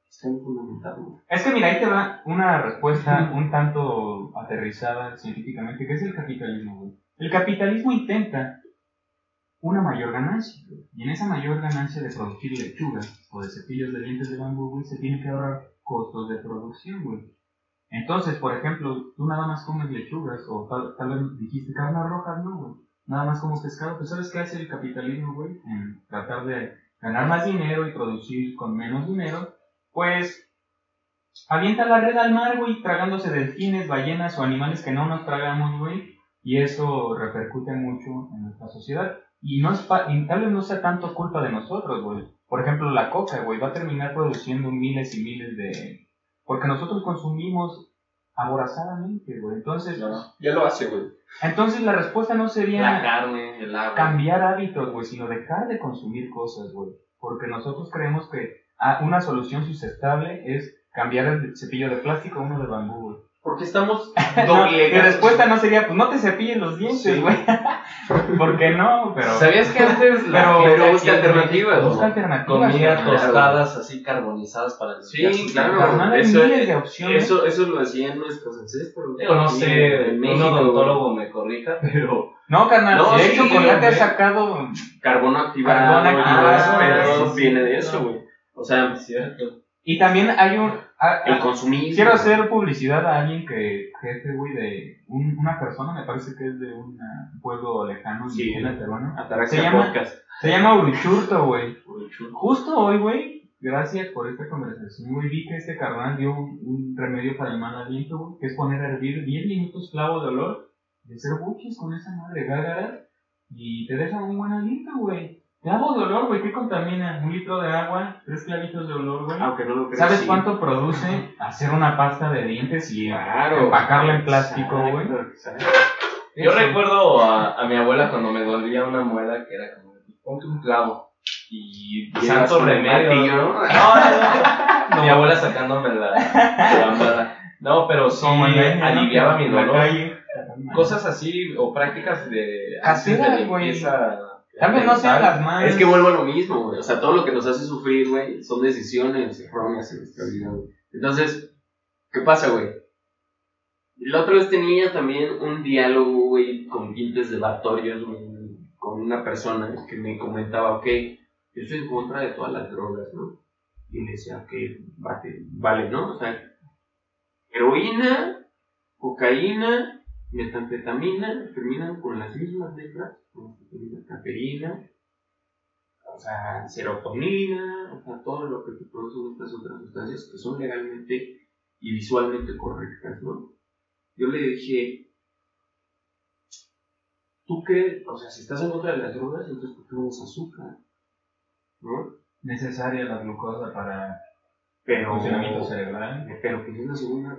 están fundamentados. Es que mira, ahí te va una respuesta un tanto aterrizada científicamente, que es el capitalismo, güey. El capitalismo intenta una mayor ganancia, güey. Y en esa mayor ganancia de producir lechugas o de cepillos de dientes de bambú, güey, se tiene que ahorrar costos de producción, güey. Entonces, por ejemplo, tú nada más comes lechugas, o tal, vez dijiste carnes rojas, no, güey. Nada más como pescado, pues ¿sabes qué hace el capitalismo, güey? En tratar de ganar más dinero y producir con menos dinero, pues avienta la red al mar, güey, tragándose delfines, ballenas o animales que no nos tragamos, güey, y eso repercute mucho en nuestra sociedad. Y, no es y tal vez no sea tanto culpa de nosotros, güey. Por ejemplo, la coca, güey, va a terminar produciendo miles y miles de... Porque nosotros consumimos aborazadamente, güey. Entonces, Ya lo hace, güey. entonces la respuesta no sería La carne, el agua. cambiar hábitos, güey, sino dejar de consumir cosas, güey. Porque nosotros creemos que ah, una solución sustentable es cambiar el cepillo de plástico a uno de bambú, güey. Porque estamos No, doblegados. mi respuesta no sería, pues no te cepilles los dientes, Sí. güey. ¿Por qué no? Pero ¿Sabías que antes la Pero- gente pero busca alternativas? busca alternativas. Comida güey. tostadas así carbonizadas para Sí, limpiar sus claro. Carnal, hay Eso- miles de opciones. Eso, eso lo hacían nuestros ancestros. Digo, no Sí, sé, un odontólogo me corrija, pero No, carnal, No, de sí, hecho, chocolate ha sacado... Carbono activado. Carbono activado, sí, sí, viene de sí. eso, güey. O sea, es cierto. Y también hay un... ah, el ah, consumismo. Quiero hacer publicidad a alguien que, jefe, güey, de un- una persona, me parece que es de un pueblo lejano, Sí. indígena peruano. Se llama- Podcast. Se llama Uruchurto, güey. Justo hoy, güey, gracias por esta conversación, güey, vi que este carnal dio un, un remedio para el mal aliento, güey, que es poner a hervir 10 minutos clavo de olor, de hacer buches con esa madre gágara, y te deja un buen aliento, güey. Clavo de olor, güey, ¿qué contamina? Un litro de agua, tres clavitos de olor, güey. Aunque no lo creas. ¿Sabes sí. cuánto produce hacer una pasta de dientes y Claro. empacarla en plástico, güey? Yo recuerdo a, a mi abuela cuando me dolía una muela que era como, ponte un clavo. Y Y santo remedio. ¿no? ¿no? No, no. Mi abuela sacándome la, la. No, pero sí la- aliviaba mi dolor. Cosas así, o prácticas de... Caseras, güey. Tal vez no sean las más... Es que vuelvo a lo mismo, güey. O sea, todo lo que nos hace sufrir, güey, son decisiones erróneas en nuestra vida, güey. Entonces, ¿qué pasa, güey? La otra vez tenía también un diálogo, güey, con dientes de Bartorius, güey, con una persona que me comentaba, ok, yo estoy en contra de todas las drogas, ¿no? Y le decía, ok, vale, vale, ¿no? O sea, heroína, cocaína, metanfetamina, terminan con las mismas letras, con cafeína, o sea, serotonina, o sea, todo lo que te producen estas otras sustancias que son legalmente y visualmente correctas, ¿no? Yo le dije, ¿tú crees? O sea, si estás en contra de las drogas, entonces ¿por qué usas azúcar? ¿No? Necesaria la glucosa para el Pero, funcionamiento cerebral. pero que es la segunda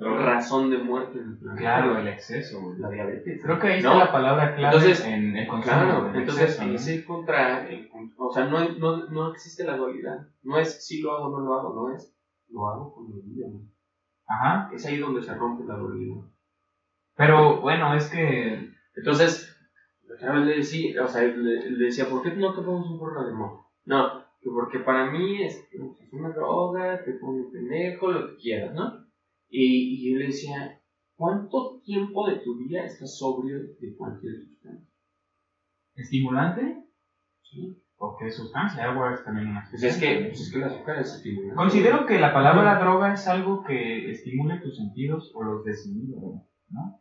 razón de muerte en el planeta. Claro, el exceso, güey. La diabetes. Creo que ahí ¿No? está la palabra clave Entonces, en el consumo. Claro, entonces exceso, ¿no? ese contra, el o sea, no, no, no existe la dualidad. No es si lo hago o no lo hago, no es lo hago con mi vida. ¿no? Ajá. Es ahí donde se rompe la dualidad. Pero bueno, es que. Entonces, le decía, o sea, le, le decía, ¿por qué no te pones un porro de moho? No, que porque para mí es, es una droga, te pone pendejo, lo que quieras, ¿no? Y, y yo le decía, ¿cuánto tiempo de tu vida estás sobrio de cualquier sustancia? ¿Estimulante? ¿Sí? ¿O qué sustancia? Agua es también una Pues es que, pues es que el azúcar es estimulante. Considero que la palabra droga es algo que estimule tus sentidos o los desinhibe, ¿no?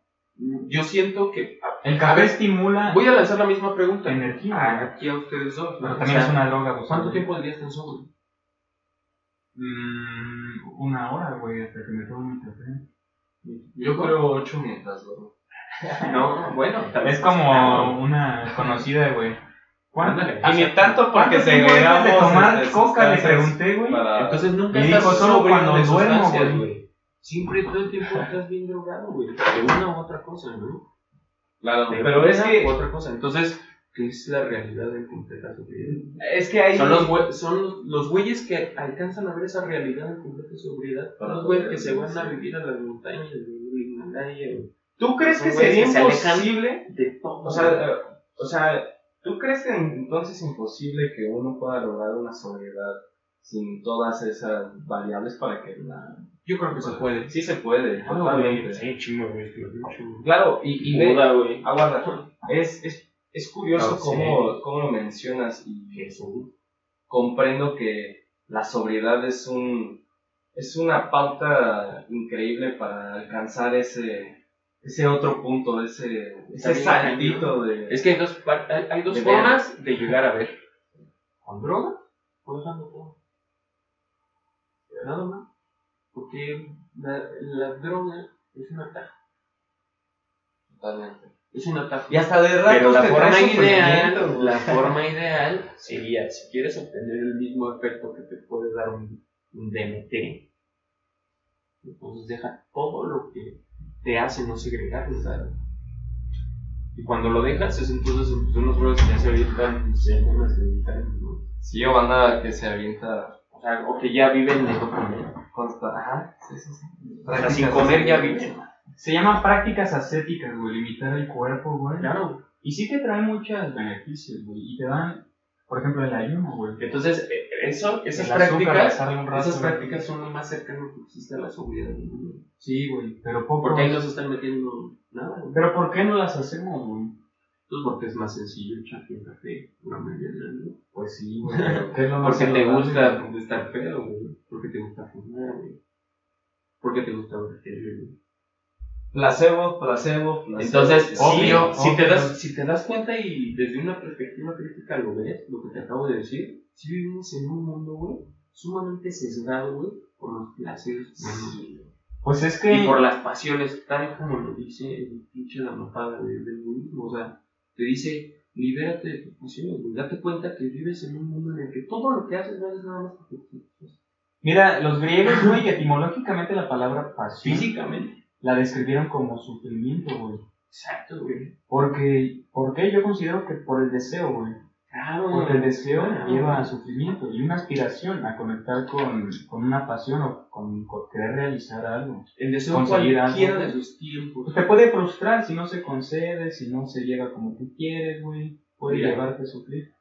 Yo siento que. El A café ver, estimula Voy a lanzar la misma pregunta. energía, aquí a ustedes dos. pero también O sea, es una droga. ¿Cuánto buscando. tiempo al día están sobrio? Mm, una hora, güey, hasta que me tomo mi café. Yo creo ocho mientras duermo. No, bueno, tal vez Es como Claro. una conocida, güey. ¿Cuánto? Ándale. Y ni tanto porque ¿Cuánto tiempo dejas de tomar este, coca? Le pregunté, güey. para- Entonces nunca Y estás dijo, solo cuando duermo, güey. Siempre todo el tiempo estás bien drogado, güey. De una u otra cosa, ¿no? Claro, De pero es que u otra cosa. Entonces, ¿qué es la realidad de completa sobriedad? es que hay Son los, son los güeyes que alcanzan a ver esa realidad en completa sobriedad. Son los güeyes que se van a vivir a las montañas de Himalaya. ¿Tú crees que sería que imposible? De todo. O sea, eh, o sea, ¿tú crees que entonces es imposible que uno pueda lograr una sobriedad sin todas esas variables para que la... yo creo que se puede. Sí se puede, totalmente. Sí, chingo, güey. Claro, y, y ve, aguarda, es, es, es curioso Ah, cómo, cómo lo mencionas y Jesús. comprendo que la sobriedad es un es una pauta increíble para alcanzar ese ese otro punto, ese, ese saltito de... Es que hay dos, hay, hay dos De formas de llegar a ver. Con droga o dejando todo. Nada más. Porque la, la droga es un atajo. Totalmente. Es un atajo. Y hasta de ratos Pero la te forma ideal, la forma ideal sería, si quieres obtener el mismo efecto que te puede dar un, un DMT, entonces deja todo lo que te hace no segregar, ¿sabes? Y cuando lo dejas, es entonces pues, unos brothers que ya se avientan semanas de meditar, ¿no? Sí, o banda que se avienta O sea, o que ya viven de no comer. consta. Ajá, sí, sí, sí. O sea, sin comer ya viven. Se llaman prácticas ascéticas, güey. Limitar el cuerpo, güey. Claro. Y sí te traen muchos beneficios, güey. Y te dan, por ejemplo, el ayuno, güey. Entonces, eh, eso, esas El prácticas, rezarle un rato, esas prácticas son lo más cercano que existe a la sobriedad. ¿no? Sí, güey. Pero poco. Porque ahí no se están metiendo nada. güey. Pero ¿por qué no las hacemos, güey? Pues porque es más sencillo echarte un café una mañana, ¿no? Pues sí, güey. pero ¿Qué es lo más Porque te gusta estar pedo, güey. Porque te gusta fumar, güey. Porque te gusta ver güey. Placebo, placebo, placebo. Entonces, Obvio, sí, si, te das, si te das cuenta y desde una perspectiva crítica lo ves, lo que te acabo de decir, si vivimos en un mundo, güey, sumamente sesgado, güey, por los placeres güey. Pues es que. Y por las pasiones, tal como lo dice el pinche la mapada de- del budismo. O sea, te dice, libérate de tus pasiones, güey. Date cuenta que vives en un mundo en el que todo lo que haces no es nada más porque te. Mira, los griegos, güey, etimológicamente la palabra pasión Físicamente. La describieron como sufrimiento, güey. Exacto, güey. Porque, ¿por qué? Yo considero que por el deseo, güey. Claro. Porque el deseo claro. lleva a sufrimiento y una aspiración a conectar con, con una pasión o con, con querer realizar algo. El deseo cualquiera algo. de sus tiempos. Te puede frustrar si no se concede, si no se llega como tú quieres, güey. Puede Mira. llevarte a sufrir.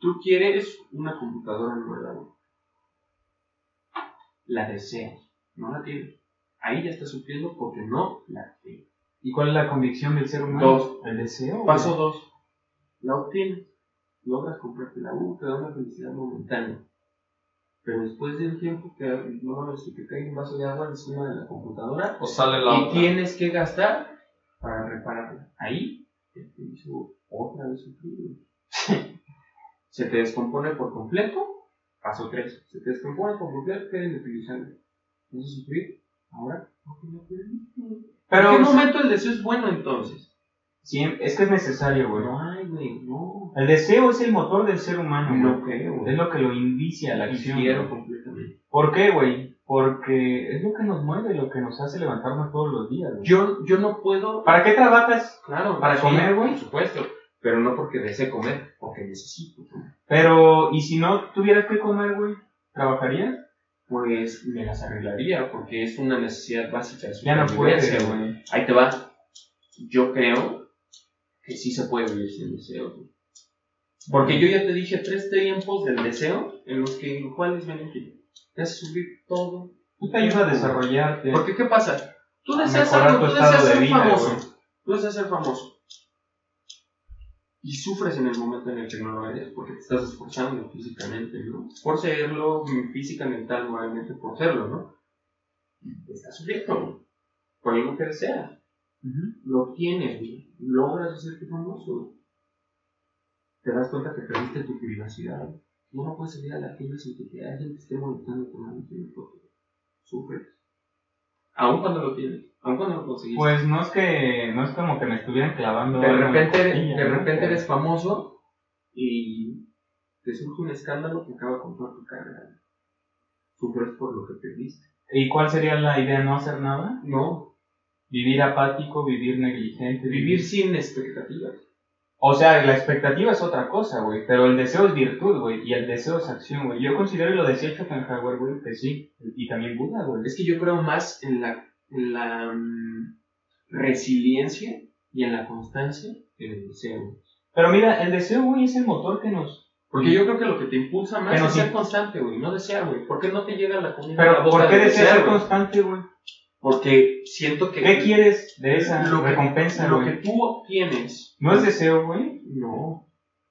Tú quieres una computadora nueva, güey. La deseas, no la tienes. Ahí ya estás sufriendo porque no la tienes. ¿Y cuál es la convicción del ser humano? Dos. El deseo. güey. Paso 2. La obtienes. Logras comprarte la U, te da una felicidad momentánea. Pero después de un tiempo que no si te cae un vaso de agua encima de la computadora O sale la y otra. tienes que gastar para repararla. Ahí te hizo otra vez sufrir. güey. Se te descompone por completo. Paso 3. Se te descompone por completo, queda inutilizable. ¿Vas a sufrir? Ahora, porque no perdiste. Pero ¿En qué momento el deseo es bueno entonces? Es que es necesario, güey. No hay, güey, no. El deseo es el motor del ser humano, güey. No creo, güey. Es lo que lo indicia a la acción. Güey. completamente. ¿Por qué, güey? Porque es lo que nos mueve, lo que nos hace levantarnos todos los días, güey. Yo, yo no puedo. ¿Para qué trabajas? Claro, ¿Para sí, comer, güey? Por supuesto. Pero no porque desee comer, porque necesito comer. Pero, ¿y si no tuvieras que comer, güey? ¿Trabajarías? Pues me las arreglaría, porque es una necesidad básica de Ya no puedes, supervivencia, güey. Ahí te va. Yo creo que sí se puede vivir sin deseo. güey. Porque yo ya te dije tres tiempos del deseo en los que en cuáles beneficio. Te hace subir todo. Tú te ayuda a desarrollarte. Porque ¿qué pasa? Tú deseas algo, tú deseas de ser vida, famoso. Tú deseas ser famoso. Y sufres en el momento en el que no lo eres, porque te estás esforzando físicamente, ¿no? Por serlo, física, mental, moralmente, por serlo, ¿no? Estás sufriendo. Por algo que deseas. Ujú. Lo tienes. Logras hacerte famoso. Te das cuenta que perdiste tu privacidad. No, no puedes salir a la tienda sin que alguien te esté molestando una foto. Sufres. Aún cuando lo tienes, aún cuando lo conseguiste. Pues no es que, no es como que me estuvieran clavando. de repente, costilla, de ¿no? repente eres famoso y te surge un escándalo que acaba con toda tu carrera. Sufres por lo que perdiste. ¿Y cuál sería la idea? ¿No hacer nada? No, ¿Vivir apático, vivir negligente? vivir sin expectativas. O sea, la expectativa es otra cosa, güey. Pero el deseo es virtud, güey. Y el deseo es acción, güey. Yo considero, y lo decía Schopenhauer, güey, que sí. Y también Buda, güey. Es que yo creo más en la, en la mm, resiliencia y en la constancia que en el deseo. Pero mira, el deseo, güey, es el motor que nos... Porque yo creo que lo que te impulsa más Pero es sí. ser constante, güey, no desear, güey. ¿Por qué no te llega la comida a Pero la boca ¿por qué de deseas ser constante, güey? Porque siento que... ¿Qué quieres de esa Lo que- recompensa, Lo que tú obtienes... ¿No es deseo, güey? No.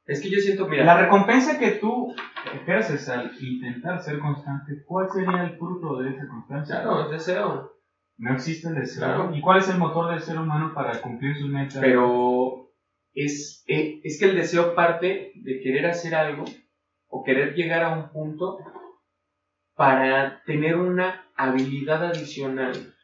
Es que yo siento, mira... La recompensa que tú ejerces al intentar ser constante, ¿cuál sería el fruto de esa constancia? Claro, es deseo. No existe el deseo. Claro. ¿Y cuál es el motor del ser humano para cumplir sus metas? Pero es, eh, es que el deseo parte de querer hacer algo o querer llegar a un punto para tener una habilidad adicional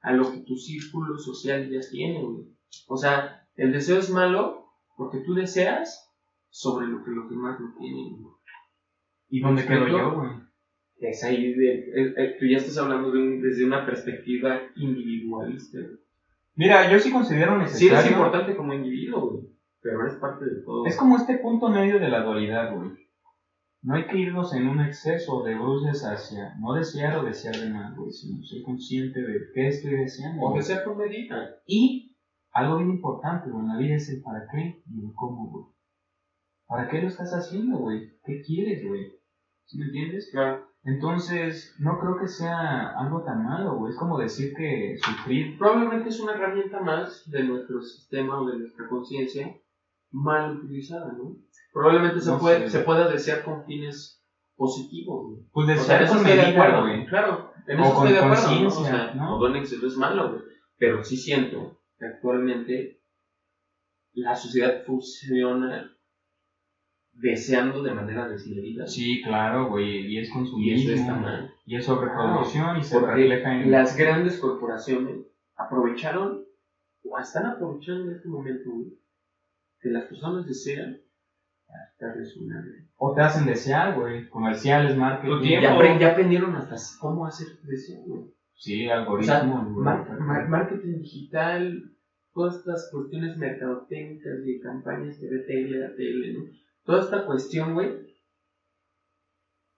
a lo que tu círculo social ya tiene, güey. O sea, el deseo es malo porque tú deseas sobre lo que los demás no tienen. ¿Y dónde quedo yo, güey? Es ahí de, tú ya estás hablando de un- desde una perspectiva individualista, güey. Mira, yo sí considero Sí necesario... eres importante como individuo, güey, pero eres parte de todo. Es como este punto medio de la dualidad, güey. No hay que irnos en un exceso de bruces hacia no desear o desear de nada, güey, sino ser consciente de qué estoy deseando. O sea con medida. Y algo bien importante, güey, en la vida es el para qué y el cómo, güey. ¿Para qué lo estás haciendo, güey? ¿Qué quieres, güey? ¿Sí me entiendes? Claro. Entonces, no creo que sea algo tan malo, güey. Es como decir que sufrir. Probablemente es una herramienta más de nuestro sistema o de nuestra conciencia mal utilizada, ¿no? Probablemente se, puede, se pueda desear con fines positivos, güey. Pues O sea, desear en eso estoy de medida, acuerdo, güey. Claro, en O eso con estoy de acuerdo, ¿no? O sea, ¿no? todo en exceso es malo, güey. Pero sí siento que actualmente la sociedad funciona deseando de manera desmedida. Sí, claro, güey. Y es Y consumismo. eso está mal. Y es sobreproducción y se refleja en. las grandes corporaciones aprovecharon o están aprovechando en este momento güey, que las personas desean quitarles una O te hacen desear, güey. Comerciales, marketing. Y ya, apre- ya aprendieron hasta cómo hacer deseo güey. Sí, o sea, mar- mar- marketing digital todas estas cuestiones mercadotécnicas y campañas de tele a tele ¿no? Toda esta cuestión güey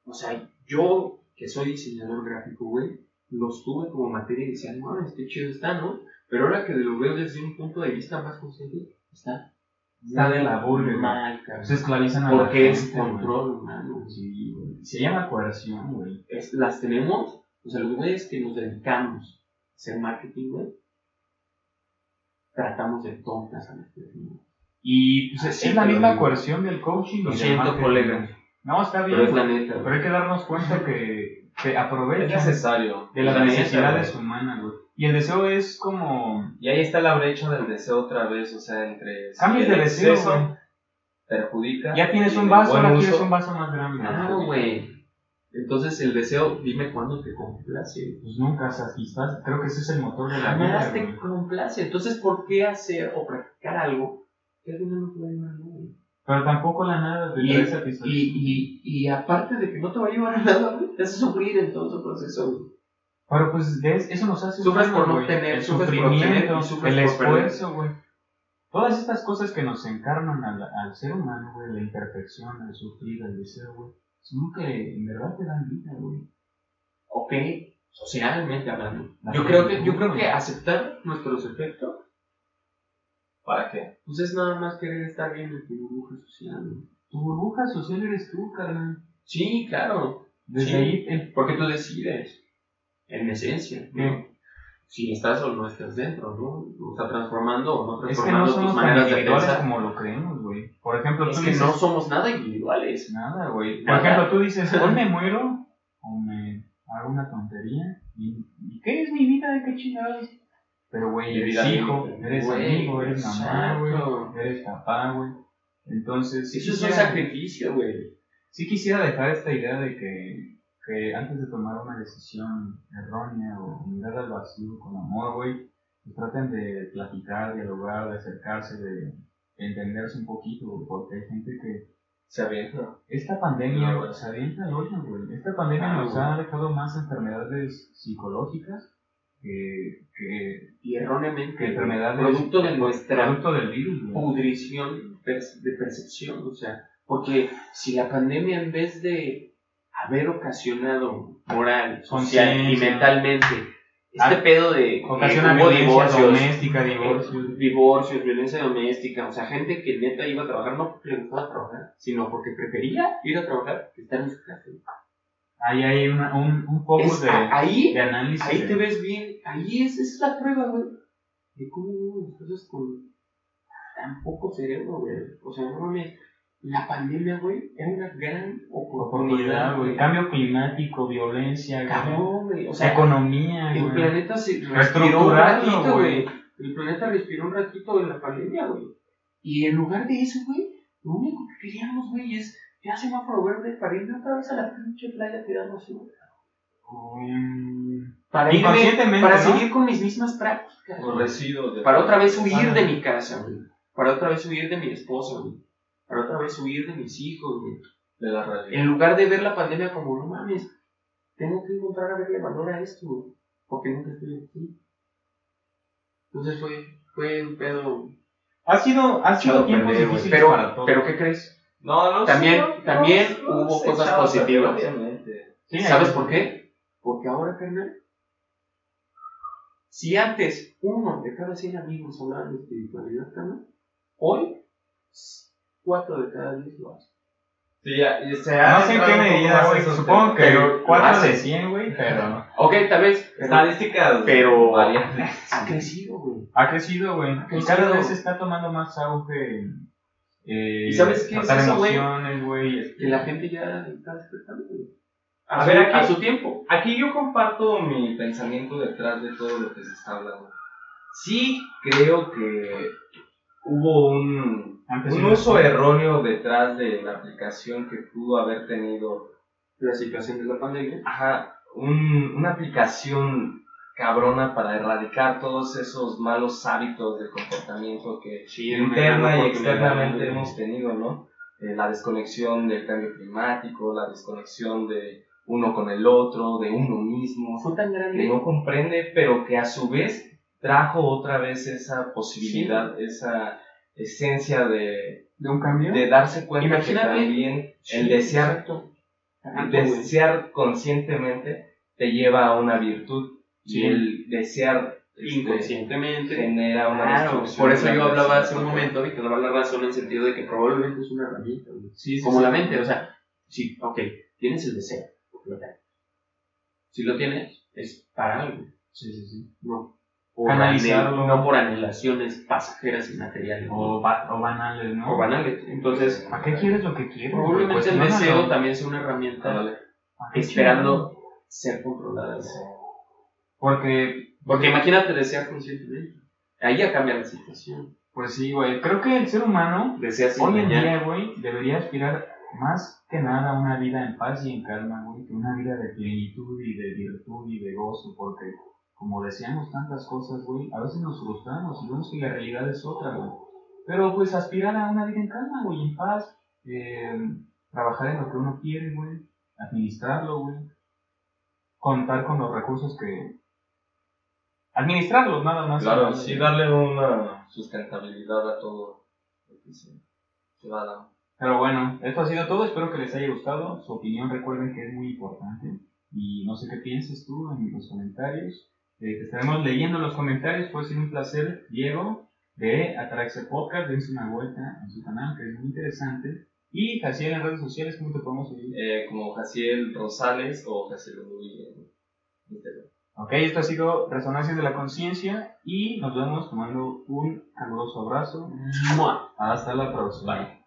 o sea yo que soy diseñador gráfico güey los tuve como materia y decía, no mames, qué chido está, ¿no? Pero ahora que lo veo desde un punto de vista más consciente, está, Está de la burla, güey. mal, cabrón. Se esclavizan a la Porque es gente, güey. control humano. Sí, güey. Se llama coerción, güey. Es- las tenemos, o sea, los güeyes que nos dedicamos a hacer marketing, güey, tratamos de tontas a las personas. Y pues, es, es la te misma digo. coerción del coaching. Lo siento, colega. No, está bien. Pero es la güey. neta, Pero hay que darnos cuenta que, que Es aprovechan necesario. de las la necesidades humanas, güey. Y el deseo es como... Y ahí está la brecha del deseo otra vez, o sea, entre Cambios de deseo, exceso perjudica. Ya tienes un vaso, ahora quieres uso- un vaso más grande. Claro, güey. Entonces el deseo, dime cuándo te complace. Pues nunca satisfaces. Creo que ese es el motor de la Jamás vida, te güey. complace. Entonces, ¿por qué hacer o practicar algo que al final no te va a llevar a nada? güey? Pero tampoco la nada te Y, y, y, y aparte de que no te va a llevar a nada, güey, te hace sufrir en todo ese proceso, güey. Pero pues de eso nos hace Sufres humanos, por no güey. tener, el por sufrimiento, el esfuerzo, güey. Todas estas cosas que nos encarnan al, al ser humano, güey, la imperfección, el sufrir, el deseo, güey, son que en verdad te dan vida, güey. Ok, socialmente hablando. La Yo creo, que, yo creo que aceptar nuestros efectos, ¿Para qué? pues es nada más querer estar bien en tu burbuja social. Tu burbuja social eres tú, carnal. Sí, claro. Desde Sí. ahí, el- Porque tú decides, en esencia, si estás o no estás dentro, ¿no? O está transformando o no es que no transformando tus maneras de pensar. como lo creemos, güey. Por ejemplo, Es tú que dices, no somos nada individuales. Nada, güey. Por ejemplo, tú dices, hoy me muero o me hago una tontería. ¿Y, ¿y qué es mi vida? ¿De qué chingados? Pero, güey, eres hijo, eres amigo, eres mamá, güey, eres papá, güey. Entonces, Eso es un sacrificio, güey. sí quisiera dejar esta idea de que, que antes de tomar una decisión errónea o mirar al vacío con amor, güey, pues traten de platicar, dialogar, de acercarse, de entenderse un poquito, porque hay gente que Se avienta. esta pandemia No, se avienta al hoyo, güey. Esta pandemia Ah, nos ha dejado más enfermedades psicológicas que, que, Y erróneamente, producto de nuestra producto del virus, güey. pudrición de percepción, o sea, porque si la pandemia en vez de haber ocasionado moral, social y mentalmente este Ah, pedo de Ocasiona violencia divorcios, doméstica, divorcios. divorcios, violencia doméstica, o sea, gente que neta iba a trabajar no porque le gustaba trabajar, sino porque prefería ir a trabajar que estar en su casa. Ahí hay una, un, un poco Es- de, ahí, de análisis. ahí de- te ves bien, ahí es, es la prueba, güey, de cómo cosas con tan poco cerebro, güey. O sea, no mames, la pandemia, güey, era una gran oportunidad, güey. Cambio climático, violencia. Cabrón, güey. O sea, economía, el planeta se respiró un ratito, güey. güey. El planeta respiró un ratito en la pandemia, güey. Y en lugar de eso, güey, lo único que queríamos, güey, es ya semáforo verde para irme otra vez a la pinche playa tirando así, güey. Mm, Para irme, para ¿no? seguir con mis mismas prácticas. Los güey. residuos de. Para otra vez huir de mi casa, güey. Para otra vez huir de mi esposa, güey. Para otra vez huir de mis hijos, güey. De la realidad. En lugar de ver la pandemia como, no mames, tengo que encontrar a verle valor a esto, güey. Porque nunca estoy aquí. Entonces fue, fue un pedo. Ha sido, ha sido tiempos difíciles Pero, para todos. pero ¿qué crees? No, no, También- sí, no, también no, hubo se cosas positivas. Obviamente. Sí, ¿Sabes por qué? Porque ahora, carnal, si antes uno de cada 100 amigos hablaban de espiritualidad, carnal, hoy 4 de cada 10 lo hacen. Sí, ya, y se ha No sé en qué medida, güey. Supongo que. Pero 4 lo de hace. 100, güey, pero Ok, tal vez. Estadísticas Pero- variables. Ha crecido, güey. ha crecido, güey. Y cada vez está tomando más auge. Eh, ¿Y sabes qué es eso, güey? este, Que la gente ya está despertando. A, A su, ver, aquí- a su tiempo. Aquí yo comparto mi pensamiento detrás de todo lo que se está hablando. Sí creo que hubo un, antes un uso erróneo detrás de la aplicación que pudo haber tenido La situación de la pandemia. ajá, un- una aplicación cabrona para erradicar todos esos malos hábitos de comportamiento que Sí, interna y externamente hemos tenido, ¿no? Eh, la desconexión del cambio climático, la desconexión de uno con el otro, de uno mismo, Fue tan que grande. no comprende, pero que a su vez trajo otra vez esa posibilidad, esa esencia de, ¿De un cambio? de darse cuenta Imagínate. que también Sí, el desear, exacto. Desear conscientemente te lleva a una virtud Sí. y el desear este, Inconscientemente. genera una Claro, por eso yo la hablaba hace un momento de que daba la razón en el sentido de que probablemente es una herramienta. Sí, sí, Como sí. la mente, o sea, sí, ok, tienes el deseo. Si lo tienes, es para algo, Sí, sí, sí. no por, Canalizarlo. no por anhelaciones pasajeras y materiales, O, ba- o banales, ¿no? o banales. Entonces, ¿Para qué quieres lo que quieres? probablemente el deseo también sea una herramienta Ándale. ¿Para qué esperando ser controlada. Porque, Porque imagínate desear conscientemente. Ahí ya cambia la situación. pues sí, güey. Creo que el ser humano sin Hoy en dañar. día, güey, debería aspirar más que nada a una vida en paz y en calma, güey, que una vida de plenitud y de virtud y de gozo, porque como deseamos tantas cosas, güey, a veces nos frustramos y vemos que la realidad es otra, güey. Pero pues aspirar a una vida en calma, güey, en paz, eh, trabajar en lo que uno quiere, güey, administrarlo, güey, contar con los recursos que... Administrarlos, nada más. Claro, sí, darle una sustentabilidad a todo lo que se, se va dando. Pero bueno, esto ha sido todo. Espero que les haya gustado. Su opinión, recuerden que es muy importante. Y no sé qué piensas tú en los comentarios. Eh, te estaremos leyendo los comentarios. Fue sido un placer, Diego, de Ataraxe Podcast. Dense una vuelta en su canal, que es muy interesante. Y Jaciel en redes sociales, ¿cómo te podemos seguir? Eh, como Jaciel Rosales o Jaciel en Instagram. Ok, esto ha sido Resonancias de la Conciencia. Y nos vemos tomando un caluroso abrazo. ¡Mua! Hasta la próxima. No.